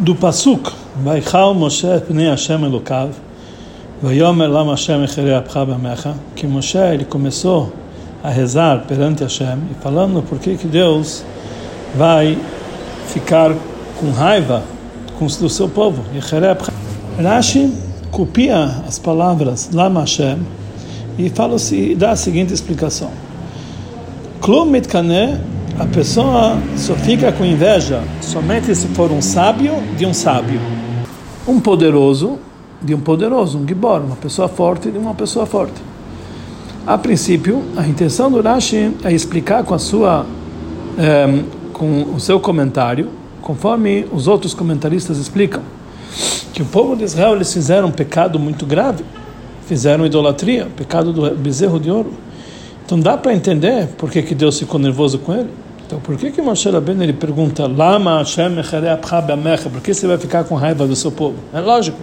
do Pasuk, Vaichal Moshe Pnei Hashem Elokav, Vayomer Lam Hashem Echere Apcha Bamecha, que Moshe ele começou a rezar perante Hashem e falando por que que Deus vai ficar com raiva com o seu povo. Rashi copia as palavras Lam Hashem e fala dá a seguinte explicação. Klum mitkane a pessoa só fica com inveja somente se for um sábio de um sábio, um poderoso de um poderoso, um gibor, uma pessoa forte de uma pessoa forte. A princípio, a intenção do Rashi é explicar com a sua, é, com o seu comentário, conforme os outros comentaristas explicam, que o povo de Israel eles fizeram um pecado muito grave, fizeram idolatria, pecado do bezerro de ouro. Então dá para entender por que, que Deus ficou nervoso com ele. Então, por que que Moshe Rabbeinu ele pergunta Lama Hashem Por que você vai ficar com raiva do seu povo? É lógico.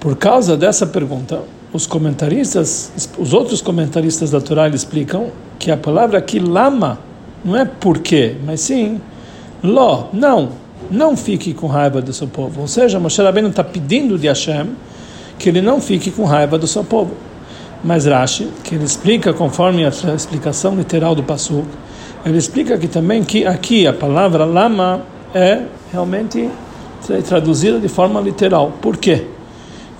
Por causa dessa pergunta, os comentaristas, os outros comentaristas da Torá explicam que a palavra aqui lama não é porquê, mas sim lo, não, não fique com raiva do seu povo. Ou seja, Moshe Rabbeinu está pedindo de Hashem que ele não fique com raiva do seu povo. Mas Rashi, que ele explica conforme a explicação literal do Pasuk, ele explica aqui também que aqui a palavra lama é realmente traduzida de forma literal. Por quê?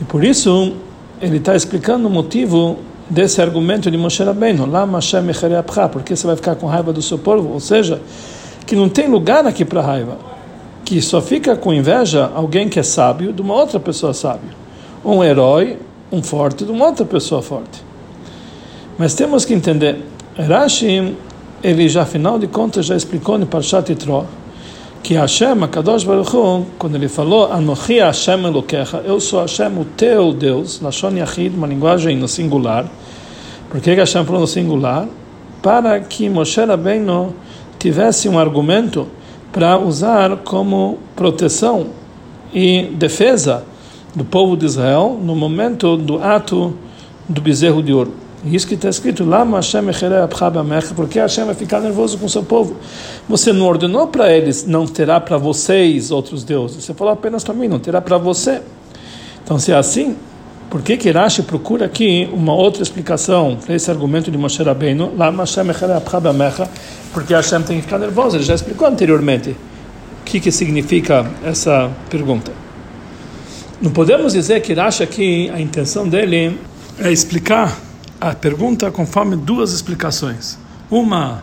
E por isso ele está explicando o motivo desse argumento de Moshe Rabbeinu, lama Hashem porque você vai ficar com raiva do seu povo, ou seja, que não tem lugar aqui para raiva, que só fica com inveja alguém que é sábio de uma outra pessoa sábia, um herói, um forte de uma outra pessoa forte. Mas temos que entender, Rashi ele já, afinal de contas, já explicou no Parshat Yitro que Hashem, Kadosh Baruch Hu, quando ele falou Anochi Hashem Elokecha, eu sou Hashem, o teu Deus, Lashon Yachid, uma linguagem no singular. Por que Hashem falou no singular? Para que Moshe Rabbeinu tivesse um argumento para usar como proteção e defesa do povo de Israel no momento do ato do bezerro de ouro. Isso que está escrito lá, porque Hashem vai ficar nervoso com seu povo. Você não ordenou para eles, não terá para vocês outros deuses. Você falou apenas para mim, não terá para você. Então, se é assim, por que que Rashi procura aqui uma outra explicação para esse argumento de Moshe Rabbeinu? Porque Hashem tem que ficar nervoso. Ele já explicou anteriormente o que que significa essa pergunta. Não podemos dizer que Rashi aqui, a intenção dele é explicar a pergunta conforme duas explicações. Uma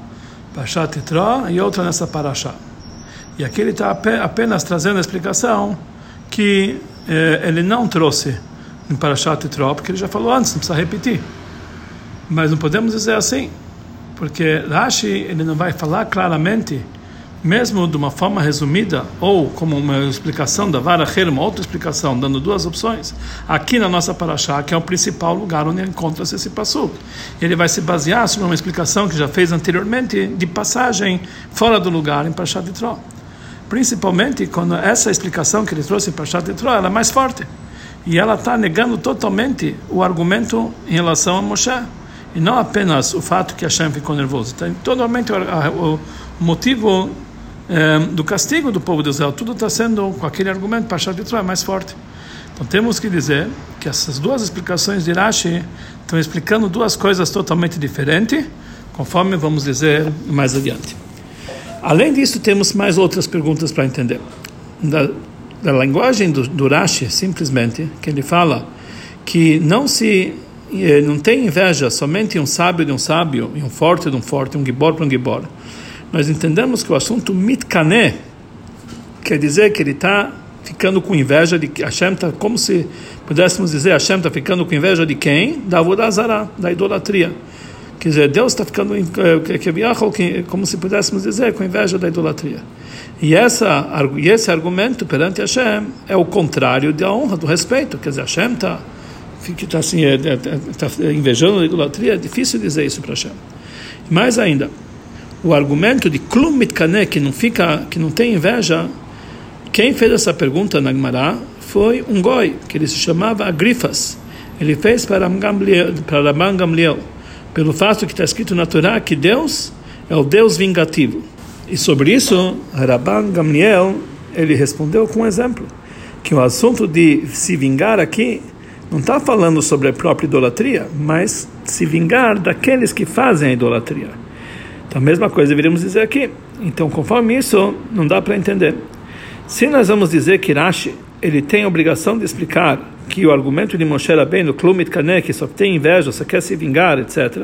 Pashat Yitro e outra nessa Parashá. E aqui ele está apenas trazendo a explicação que eh, ele não trouxe em Parashat Yitro, porque ele já falou antes, não precisa repetir. Mas não podemos dizer assim, porque Rashi ele não vai falar claramente mesmo de uma forma resumida, ou como uma explicação da Vara uma outra explicação, dando duas opções, aqui na nossa Paraxá, que é o principal lugar onde encontra-se esse passo. Ele vai se basear sobre uma explicação que já fez anteriormente, de passagem fora do lugar em Parashat de Tró. Principalmente quando essa explicação que ele trouxe em Parashat de Tró é mais forte. E ela está negando totalmente o argumento em relação a Moshe. E não apenas o fato que Hashem ficou nervoso. Então, totalmente o, motivo é, do castigo do povo de Israel. Tudo está sendo, com aquele argumento, para de Troia mais forte. Então temos que dizer que essas duas explicações de Rashi estão explicando duas coisas totalmente diferentes, conforme vamos dizer mais adiante. Além disso, temos mais outras perguntas para entender. Da, da linguagem do, do Rashi, simplesmente, que ele fala que não se eh, não tem inveja somente um sábio de um sábio, e um forte de um forte, um gibor para um gibor nós entendemos que o assunto mitkané quer dizer que ele está ficando com inveja de Hashem está, como se pudéssemos dizer, Hashem está ficando com inveja de quem? Da Avodazara, da idolatria. Quer dizer, Deus está ficando, eh, como se pudéssemos dizer, com inveja da idolatria. E, essa, e esse argumento perante Hashem é o contrário da honra, do respeito. Quer dizer, Hashem está tá assim, é, tá invejando a idolatria, é difícil dizer isso para Hashem. Mais ainda, o argumento de Klum Mitkane, que não fica, que não tem inveja, quem fez essa pergunta na Gemara foi um goi, que ele se chamava Agrifas. Ele fez para Rabban Gamliel, pelo fato que está escrito na Torá que Deus é o Deus vingativo. E sobre isso, Rabban Gamliel ele respondeu com um exemplo, que o assunto de se vingar aqui não está falando sobre a própria idolatria, mas se vingar daqueles que fazem a idolatria. Então, a mesma coisa deveríamos dizer aqui. Então, conforme isso, não dá para entender. Se nós vamos dizer que Rashi ele tem a obrigação de explicar que o argumento de Moshe Rabbeinu, Klumit Kaneh, que só tem inveja, só quer se vingar, etc.,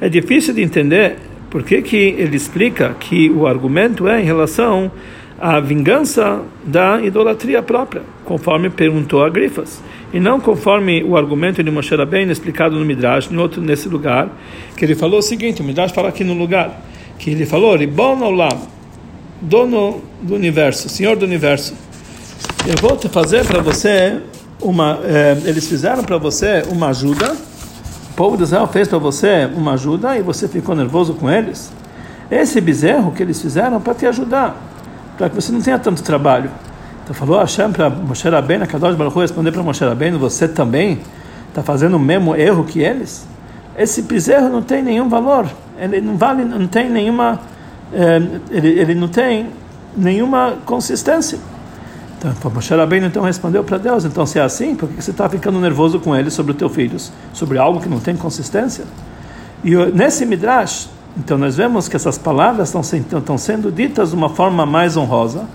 é difícil de entender por que, que ele explica que o argumento é em relação à vingança da idolatria própria, conforme perguntou a Grifas, e não conforme o argumento de Moshe Rabbeinu explicado no Midrash, em outro, nesse lugar, que ele falou o seguinte, o Midrash fala aqui no lugar, que ele falou, Ribon Olam, dono do universo, senhor do universo, eu vou te fazer para você uma. Eh, eles fizeram para você uma ajuda. O povo de Israel fez para você uma ajuda e você ficou nervoso com eles. Esse bezerro que eles fizeram para te ajudar, para que você não tenha tanto trabalho. Então falou Hashem para Moshe Rabbeinu, Kadosh Baruch responder para Moshe Rabbeinu, você também está fazendo o mesmo erro que eles? Esse bezerro não tem nenhum valor, ele não vale, não tem nenhuma, eh, ele, ele não tem nenhuma consistência. Então, Moshe Rabbeinu então respondeu para Deus, então se é assim, por que você está ficando nervoso com ele sobre os teus filhos, sobre algo que não tem consistência? E nesse Midrash, então nós vemos que essas palavras estão, estão sendo ditas de uma forma mais honrosa,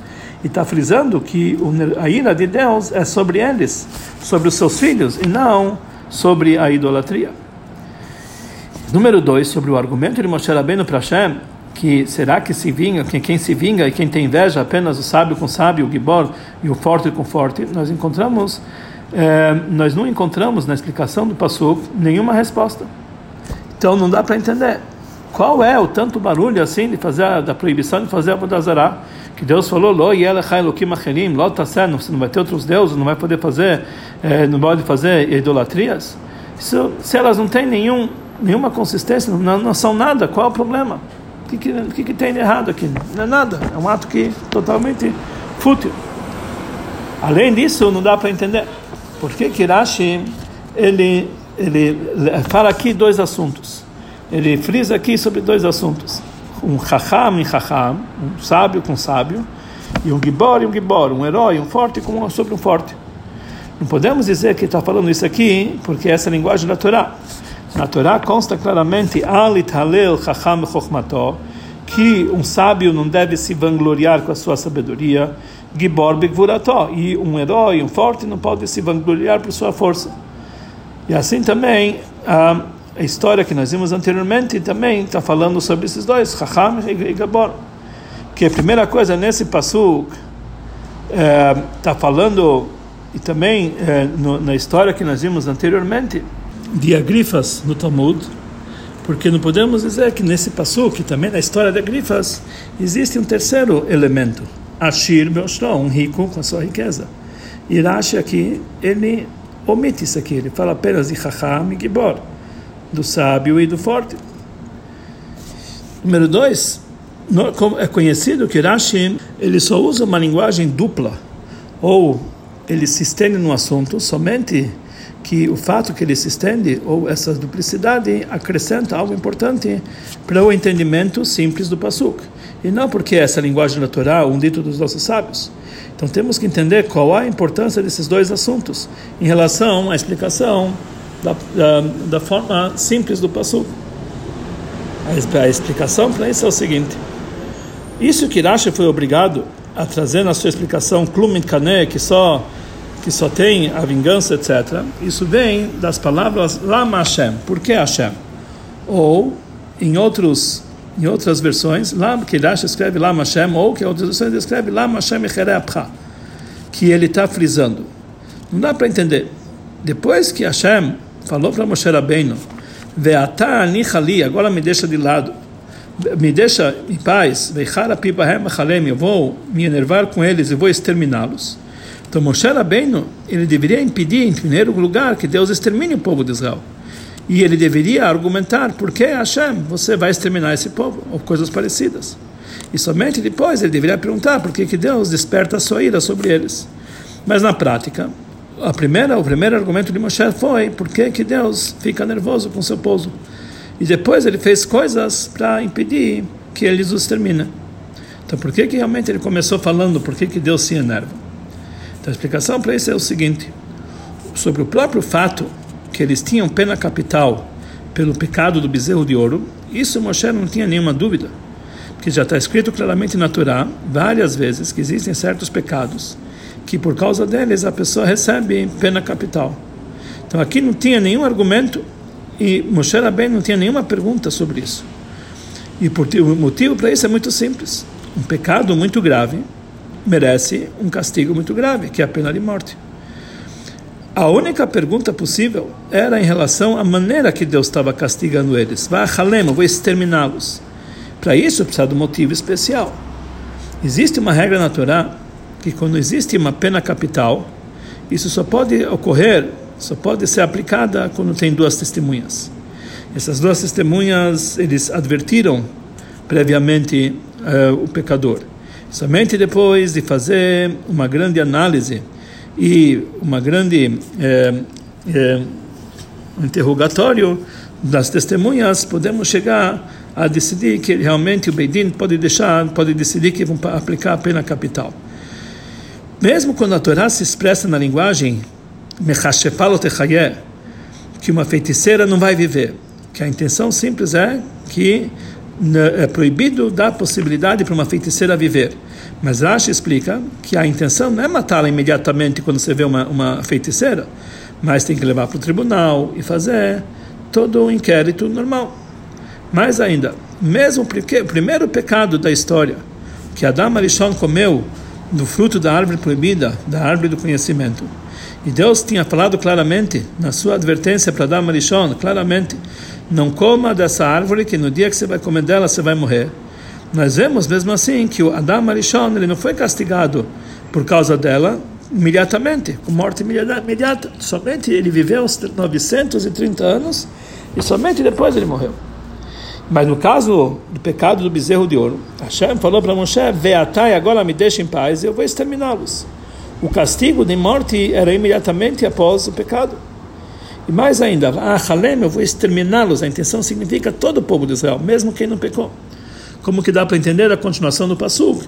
e está frisando que a ira de Deus é sobre eles, sobre os seus filhos, e não sobre a idolatria. Número dois, sobre o argumento de Moshe Rabbeinu para Hashem, que será que se vinga, quem, quem se vinga e quem tem inveja apenas o sábio com sábio, o gibor e o forte com forte, nós encontramos, eh, nós não encontramos na explicação do Passuk nenhuma resposta. Então não dá para entender qual é o tanto barulho assim de fazer da proibição de fazer a Bodazará, que Deus falou, lo lo você não vai ter outros deuses, não vai poder fazer, eh, não pode fazer idolatrias. Isso, se elas não têm nenhum, nenhuma consistência, não, não são nada, qual é o problema? O que, que, que, tem de errado aqui? Não é nada. É um ato que totalmente fútil. Além disso, não dá para entender. Por que Kirashi ele, ele fala aqui dois assuntos. Ele frisa aqui sobre dois assuntos. Um chacham e chacham, um sábio com sábio, e um gibor e um gibor, um herói, um forte com, sobre um forte. Não podemos dizer que está falando isso aqui porque essa é a linguagem da Torá. Na Torá consta claramente Alit Halel Chacham Chochmato que um sábio não deve se vangloriar com a sua sabedoria, Gibor Begvurato, e um herói, um forte, não pode se vangloriar por sua força. E assim também a, a história que nós vimos anteriormente também está falando sobre esses dois, Chacham e Gibor. Que a primeira coisa nesse passuk está é, falando e também é, no, na história que nós vimos anteriormente de Agrifas no Talmud, porque não podemos dizer que nesse passo, que também na história de Agrifas, existe um terceiro elemento, Ashir Beoshro, um rico com a sua riqueza. E Rashi aqui, ele omite isso aqui, ele fala apenas de Chacham e Gibor, do sábio e do forte. Número dois, é conhecido que Rashi ele só usa uma linguagem dupla, ou ele se estende no assunto somente que o fato que ele se estende, ou essa duplicidade, acrescenta algo importante para o entendimento simples do Pasuk. E não porque essa linguagem natural, um dito dos nossos sábios. Então temos que entender qual a importância desses dois assuntos em relação à explicação da, da, da forma simples do Pasuk. A, explicação para isso é o seguinte: isso que Rashi foi obrigado a trazer na sua explicação Kaneh, que só que só tem a vingança, etc. Isso vem das palavras Lama Hashem. Por que Hashem? Ou, em outros em outras versões, Lam, que Rashi escreve Lama Hashem, ou que outras versões escreve Lama Hashem Echereapcha, que ele está frisando. Não dá para entender. Depois que Hashem falou para Moshe Rabbeinu, Ve'ata ani agora me deixa de lado, me deixa em paz, Ve'chara pibahem eu vou me enervar com eles e vou exterminá-los. Então Moshe Rabbeinu, ele deveria impedir, em primeiro lugar, que Deus extermine o povo de Israel. E ele deveria argumentar por que Hashem, você vai exterminar esse povo, ou coisas parecidas. E somente depois ele deveria perguntar por que, que Deus desperta a sua ira sobre eles. Mas na prática, a primeira, o primeiro argumento de Moshe foi por que, que Deus fica nervoso com seu povo. E depois ele fez coisas para impedir que eles os exterminem. Então, por que, que realmente ele começou falando por que, que Deus se enerva? Então, a explicação para isso é o seguinte: sobre o próprio fato que eles tinham pena capital pelo pecado do bezerro de ouro, isso Moshe não tinha nenhuma dúvida, porque já está escrito claramente na Torá, várias vezes, que existem certos pecados que por causa deles a pessoa recebe pena capital. Então aqui não tinha nenhum argumento e Moshe Rabbein não tinha nenhuma pergunta sobre isso. E por, o motivo para isso é muito simples. Um pecado muito grave merece um castigo muito grave, que é a pena de morte. A única pergunta possível era em relação à maneira que Deus estava castigando eles. Vá eu vou exterminá-los. Para isso precisa de um motivo especial. Existe uma regra natural que quando existe uma pena capital, isso só pode ocorrer, só pode ser aplicada quando tem duas testemunhas. Essas duas testemunhas, eles advertiram previamente uh, o pecador. Somente depois de fazer uma grande análise e uma grande eh, eh, interrogatório das testemunhas, podemos chegar a decidir que realmente o Beidin pode deixar, pode decidir que vão aplicar a pena capital. Mesmo quando a Torá se expressa na linguagem que uma feiticeira não vai viver, que a intenção simples é que é proibido dar possibilidade para uma feiticeira viver. Mas Rashi explica que a intenção não é matá-la imediatamente quando você vê uma, uma feiticeira, mas tem que levar para o tribunal e fazer todo o um inquérito normal. Mais ainda, mesmo porque o primeiro pecado da história, que Adão Arishon comeu do fruto da árvore proibida, da árvore do conhecimento. E Deus tinha falado claramente, na sua advertência para Adão Arishon, claramente, não coma dessa árvore que no dia que você vai comer dela você vai morrer. Nós vemos mesmo assim que o Adam Arishon ele não foi castigado por causa dela imediatamente, com morte imediata. Somente ele viveu 930 anos e somente depois ele morreu. Mas no caso do pecado do bezerro de ouro, Hashem falou para Moshe: Veatai, agora me deixe em paz, eu vou exterminá-los. O castigo de morte era imediatamente após o pecado. E mais ainda, Halem, eu vou exterminá-los. A intenção significa todo o povo de Israel, mesmo quem não pecou. Como que dá para entender a continuação do Passuk?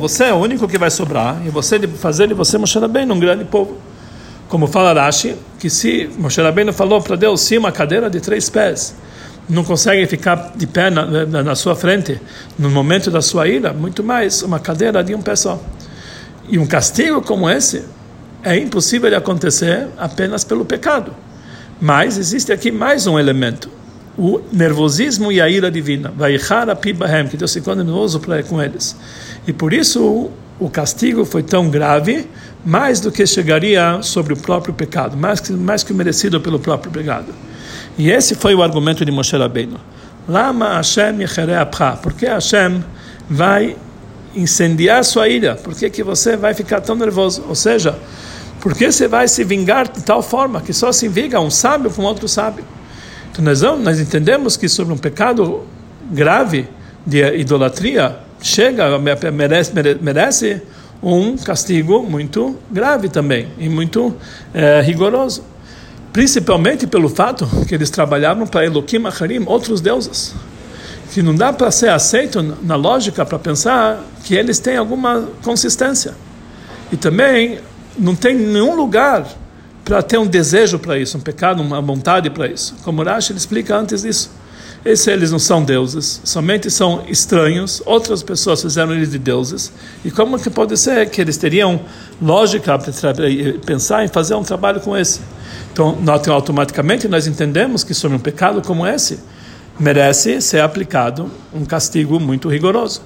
Você é o único que vai sobrar, e você fazer de você Moshe bem um grande povo. Como fala Rashi, que se Moshe Rabbeinu falou para Deus, se uma cadeira de três pés não consegue ficar de pé na, na, na, sua frente no momento da sua ira, muito mais uma cadeira de um pé só. E um castigo como esse é impossível de acontecer apenas pelo pecado. Mas existe aqui mais um elemento, o nervosismo e a ira divina. Vai que Deus ficou nervoso com eles. E por isso o castigo foi tão grave, mais do que chegaria sobre o próprio pecado, mais que, mais que merecido pelo próprio pecado. E esse foi o argumento de Moshe Rabbeinu. Lama Hashem Yecherei Porque Hashem vai incendiar sua ira? Por que, que você vai ficar tão nervoso? Ou seja, por que você vai se vingar de tal forma que só se vinga um sábio com outro sábio? Então nós, nós entendemos que sobre um pecado grave de idolatria, chega, merece, merece um castigo muito grave também e muito é, rigoroso. Principalmente pelo fato que eles trabalhavam para Elohim Acharim, outros deuses. Que não dá para ser aceito na lógica para pensar que eles têm alguma consistência. E também não tem nenhum lugar para ter um desejo para isso, um pecado, uma vontade para isso. Como Rashi explica antes disso. Esses eles não são deuses, somente são estranhos. Outras pessoas fizeram eles de deuses. E como que pode ser que eles teriam lógica para pensar em fazer um trabalho com esse? Então, automaticamente nós entendemos que sobre um pecado como esse merece ser aplicado um castigo muito rigoroso.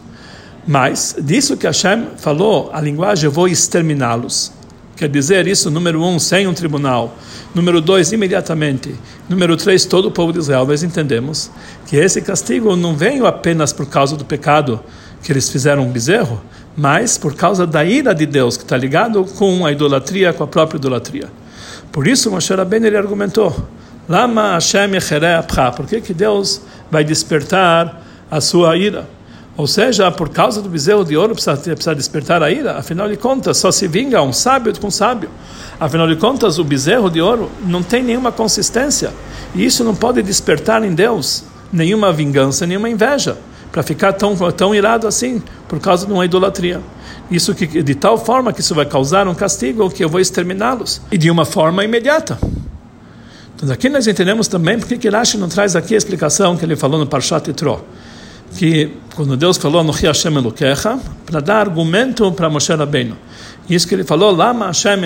Mas disso que Hashem falou, a linguagem eu vou exterminá-los. Quer dizer isso, número um, sem um tribunal. Número dois, imediatamente. Número três, todo o povo de Israel. Nós entendemos que esse castigo não veio apenas por causa do pecado que eles fizeram um bezerro, mas por causa da ira de Deus, que está ligado com a idolatria, com a própria idolatria. Por isso, Moshe Rabbeinu ele argumentou, Lama Hashem Por que, que Deus vai despertar a sua ira? Ou seja, por causa do bezerro de ouro precisa, precisa despertar a ira. Afinal de contas, só se vinga um sábio com um sábio. Afinal de contas, o bezerro de ouro não tem nenhuma consistência. E isso não pode despertar em Deus nenhuma vingança, nenhuma inveja. para ficar tão, tão irado assim por causa de uma idolatria. Isso que, de tal forma que isso vai causar um castigo que eu vou exterminá-los e de uma forma imediata. Então aqui nós entendemos também porque que não traz aqui a explicação que ele falou no Parshat Yitro, que quando Deus falou no Hashem Elokecha, para dar argumento para Moshe Rabbeinu. Isso que ele falou, Lama Hashem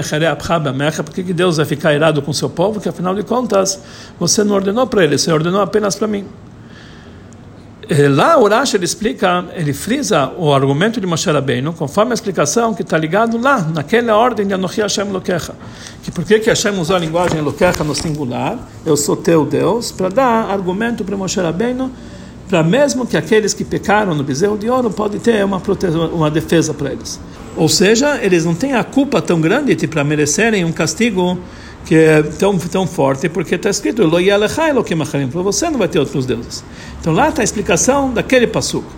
porque que Deus vai ficar irado com seu povo, que afinal de contas você não ordenou para ele, você ordenou apenas para mim. Eh, lá o Rashi ele explica, ele frisa o argumento de Moshe Rabbeinu, conforme a explicação que está ligado lá, naquela ordem de Anochi Hashem Lokecha. Que por que, Hashem usou a linguagem Lokecha no singular, eu sou teu Deus, para dar argumento para Moshe Rabbeinu, para mesmo que aqueles que pecaram no bezerro de ouro pode ter uma, uma defesa para eles. Ou seja, eles não têm a culpa tão grande para merecerem um castigo que é tão, tão forte, porque está escrito, você não vai ter outros deuses. Então lá está a explicação daquele passuco.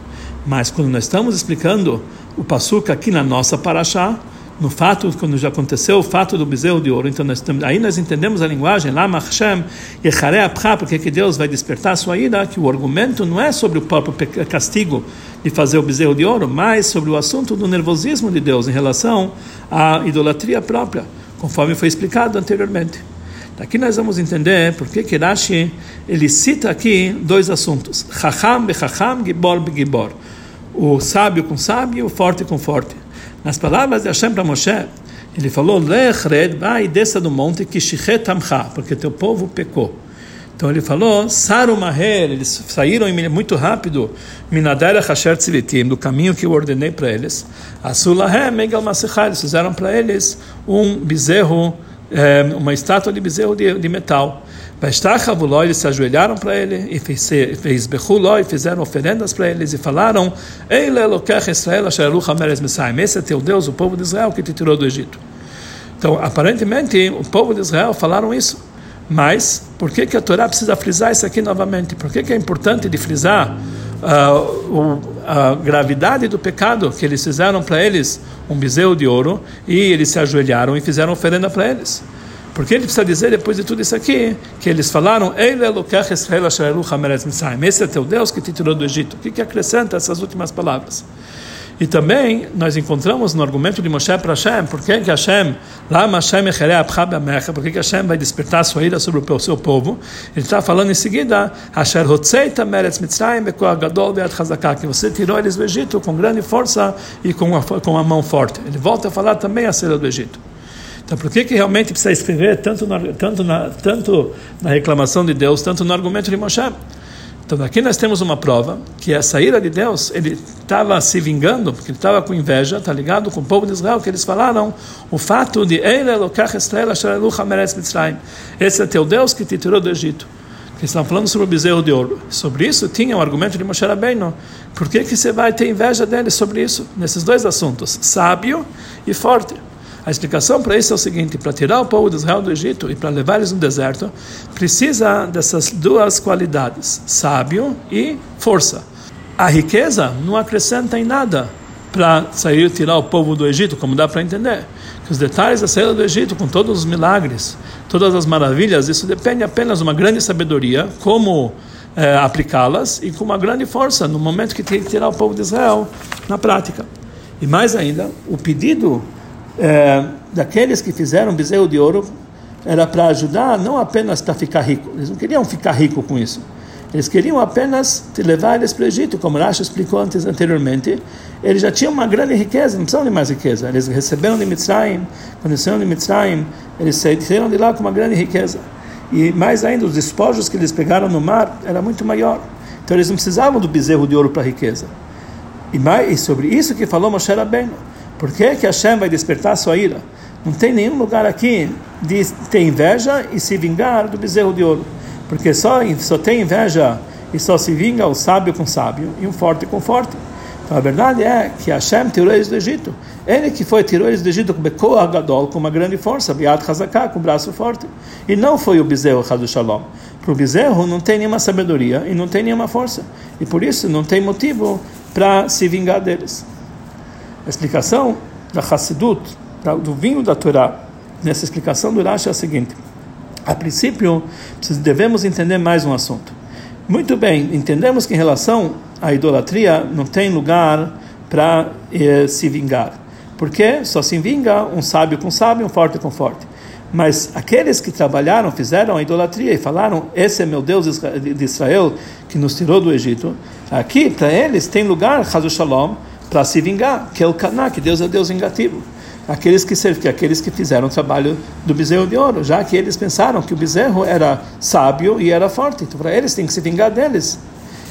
Mas quando nós estamos explicando o passuco aqui na nossa paraxá, no fato, quando já aconteceu o fato do bezerro de ouro, então nós, aí nós entendemos a linguagem, lá Hashem, porque que Deus vai despertar a sua ira, que o argumento não é sobre o próprio castigo de fazer o bezerro de ouro, mas sobre o assunto do nervosismo de Deus em relação à idolatria própria conforme foi explicado anteriormente. Aqui nós vamos entender por que Rashi ele cita aqui dois assuntos: Chacham bechacham, Gibor begibor. O sábio com sábio, o forte com forte. Nas palavras de Hashem para Moshe, ele falou: Lech red, vai desça do monte, kishichet amcha, porque teu povo pecou. Então ele falou, Saru Maher, eles saíram muito rápido, Minadera Hasher Tzilitim, do caminho que eu ordenei para eles. Asulahem Megal eles fizeram para eles um bezerro, eh, uma estátua de bezerro de metal. Vestachavuló, eles se ajoelharam para ele, e fez e fizeram oferendas para eles, e falaram, Eile Elokech Israel, Asheruch Hameres Messiah, esse é teu Deus, o povo de Israel que te tirou do Egito. Então, aparentemente, o povo de Israel falaram isso. Mas, por que, que a Torá precisa frisar isso aqui novamente? Por que, que é importante de frisar uh, a gravidade do pecado que eles fizeram para eles um bezerro de ouro e eles se ajoelharam e fizeram oferenda para eles? Porque ele precisa dizer, depois de tudo isso aqui, que eles falaram, esse é teu Deus que te tirou do Egito. O que, que acrescenta essas últimas palavras? E também nós encontramos no argumento de Moshe para Hashem, por que, que Hashem, lá Hashem por que, que Hashem vai despertar sua ira sobre o seu povo? Ele está falando em seguida, Asher Meretz Mitzrayim Gadol que você tirou eles do Egito com grande força e com a, com a mão forte. Ele volta a falar também a saída do Egito. Então, por que, que realmente precisa escrever tanto na, tanto, na, tanto na reclamação de Deus, tanto no argumento de Moshe? Então aqui nós temos uma prova que a saída de Deus, ele estava se vingando, porque ele estava com inveja, está ligado com o povo de Israel, que eles falaram o fato de esse é teu Deus que te tirou do Egito. Que estão falando sobre o bezerro de ouro. Sobre isso tinha o um argumento de Moshe Rabbeinu. Por que, que você vai ter inveja dele sobre isso? Nesses dois assuntos, sábio e forte. A explicação para isso é o seguinte: para tirar o povo de Israel do Egito e para levar eles no deserto, precisa dessas duas qualidades, sábio e força. A riqueza não acrescenta em nada para sair tirar o povo do Egito, como dá para entender. Os detalhes da saída do Egito, com todos os milagres, todas as maravilhas, isso depende apenas de uma grande sabedoria, como é, aplicá-las, e com uma grande força no momento que tem que tirar o povo de Israel na prática. E mais ainda, o pedido é, daqueles que fizeram bezerro de ouro era para ajudar não apenas para ficar rico, eles não queriam ficar rico com isso. Eles queriam apenas te levar eles para o Egito, como Rashi explicou antes anteriormente. Eles já tinham uma grande riqueza, não precisavam de mais riqueza. Eles receberam de Mitzrayim, quando saíram de Mitzrayim, eles saíram de lá com uma grande riqueza. E mais ainda, os despojos que eles pegaram no mar era muito maior. Então eles não precisavam do bezerro de ouro para a riqueza. E, mais, e sobre isso que falou Moshe Rabbeinu. Por que, que Hashem vai despertar sua ira? Não tem nenhum lugar aqui de ter inveja e se vingar do bezerro de ouro. Porque só, só tem inveja e só se vinga o sábio com sábio e um forte com forte. Então a verdade é que Hashem tirou eles do Egito. Ele que foi tirou eles do Egito com Bekoah Gadol, com uma grande força, Biat Hazaká, com um braço forte. E não foi o bezerro Hadu Shalom. Para o bezerro não tem nenhuma sabedoria e não tem nenhuma força. E por isso não tem motivo para se vingar deles. A explicação da Hassidut, do vinho da Torá, nessa explicação do Rashi é a seguinte: a princípio, devemos entender mais um assunto. Muito bem, entendemos que em relação à idolatria não tem lugar para eh, se vingar. Porque só se vinga um sábio com sábio, um forte com forte. Mas aqueles que trabalharam, fizeram a idolatria e falaram: Esse é meu Deus de Israel que nos tirou do Egito. Aqui, para eles, tem lugar, Hazu Shalom, para se vingar, que é o Caná, que Deus é Deus vingativo. Aqueles que, aqueles que fizeram o trabalho do bezerro de ouro, já que eles pensaram que o bezerro era sábio e era forte. Então, para eles, tem que se vingar deles.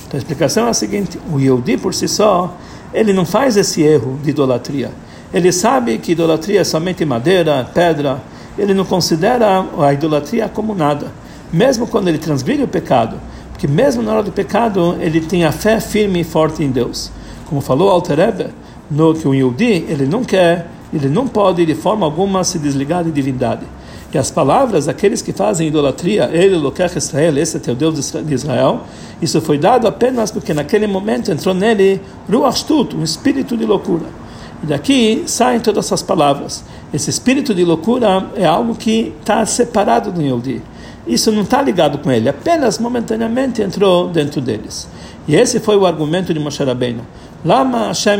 Então, a explicação é a seguinte: o Yehudi, por si só, ele não faz esse erro de idolatria. Ele sabe que idolatria é somente madeira, pedra ele não considera a idolatria como nada, mesmo quando ele transgride o pecado, porque mesmo na hora do pecado ele tem a fé firme e forte em Deus. Como falou Alterebe, no que o Yehudi, ele não quer, ele não pode de forma alguma se desligar de divindade. E as palavras daqueles que fazem idolatria, ele, Lokech Israel, esse é teu Deus de Israel, isso foi dado apenas porque naquele momento entrou nele Ruach Shtut, um espírito de loucura. E daqui saem todas essas palavras. Esse espírito de loucura é algo que está separado do Yehudi. Isso não está ligado com ele, apenas momentaneamente entrou dentro deles. E esse foi o argumento de Moshe Rabbeinu. Lama Hashem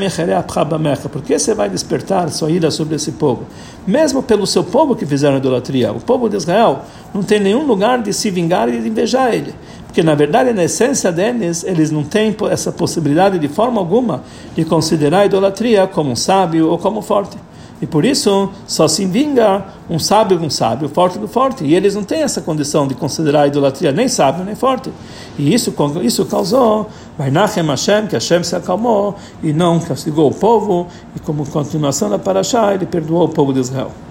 Por que você vai despertar sua ira sobre esse povo? Mesmo pelo seu povo que fizeram idolatria. O povo de Israel não tem nenhum lugar de se vingar e de invejar ele. Porque, na verdade, na essência deles, eles não têm essa possibilidade de forma alguma de considerar a idolatria como um sábio ou como forte. E por isso só se vinga um sábio um sábio, forte do forte. E eles não têm essa condição de considerar a idolatria nem sábio nem forte. E isso, isso causou Vainachem Hashem, que Hashem se acalmou e não castigou o povo. E como continuação da Parashá, ele perdoou o povo de Israel.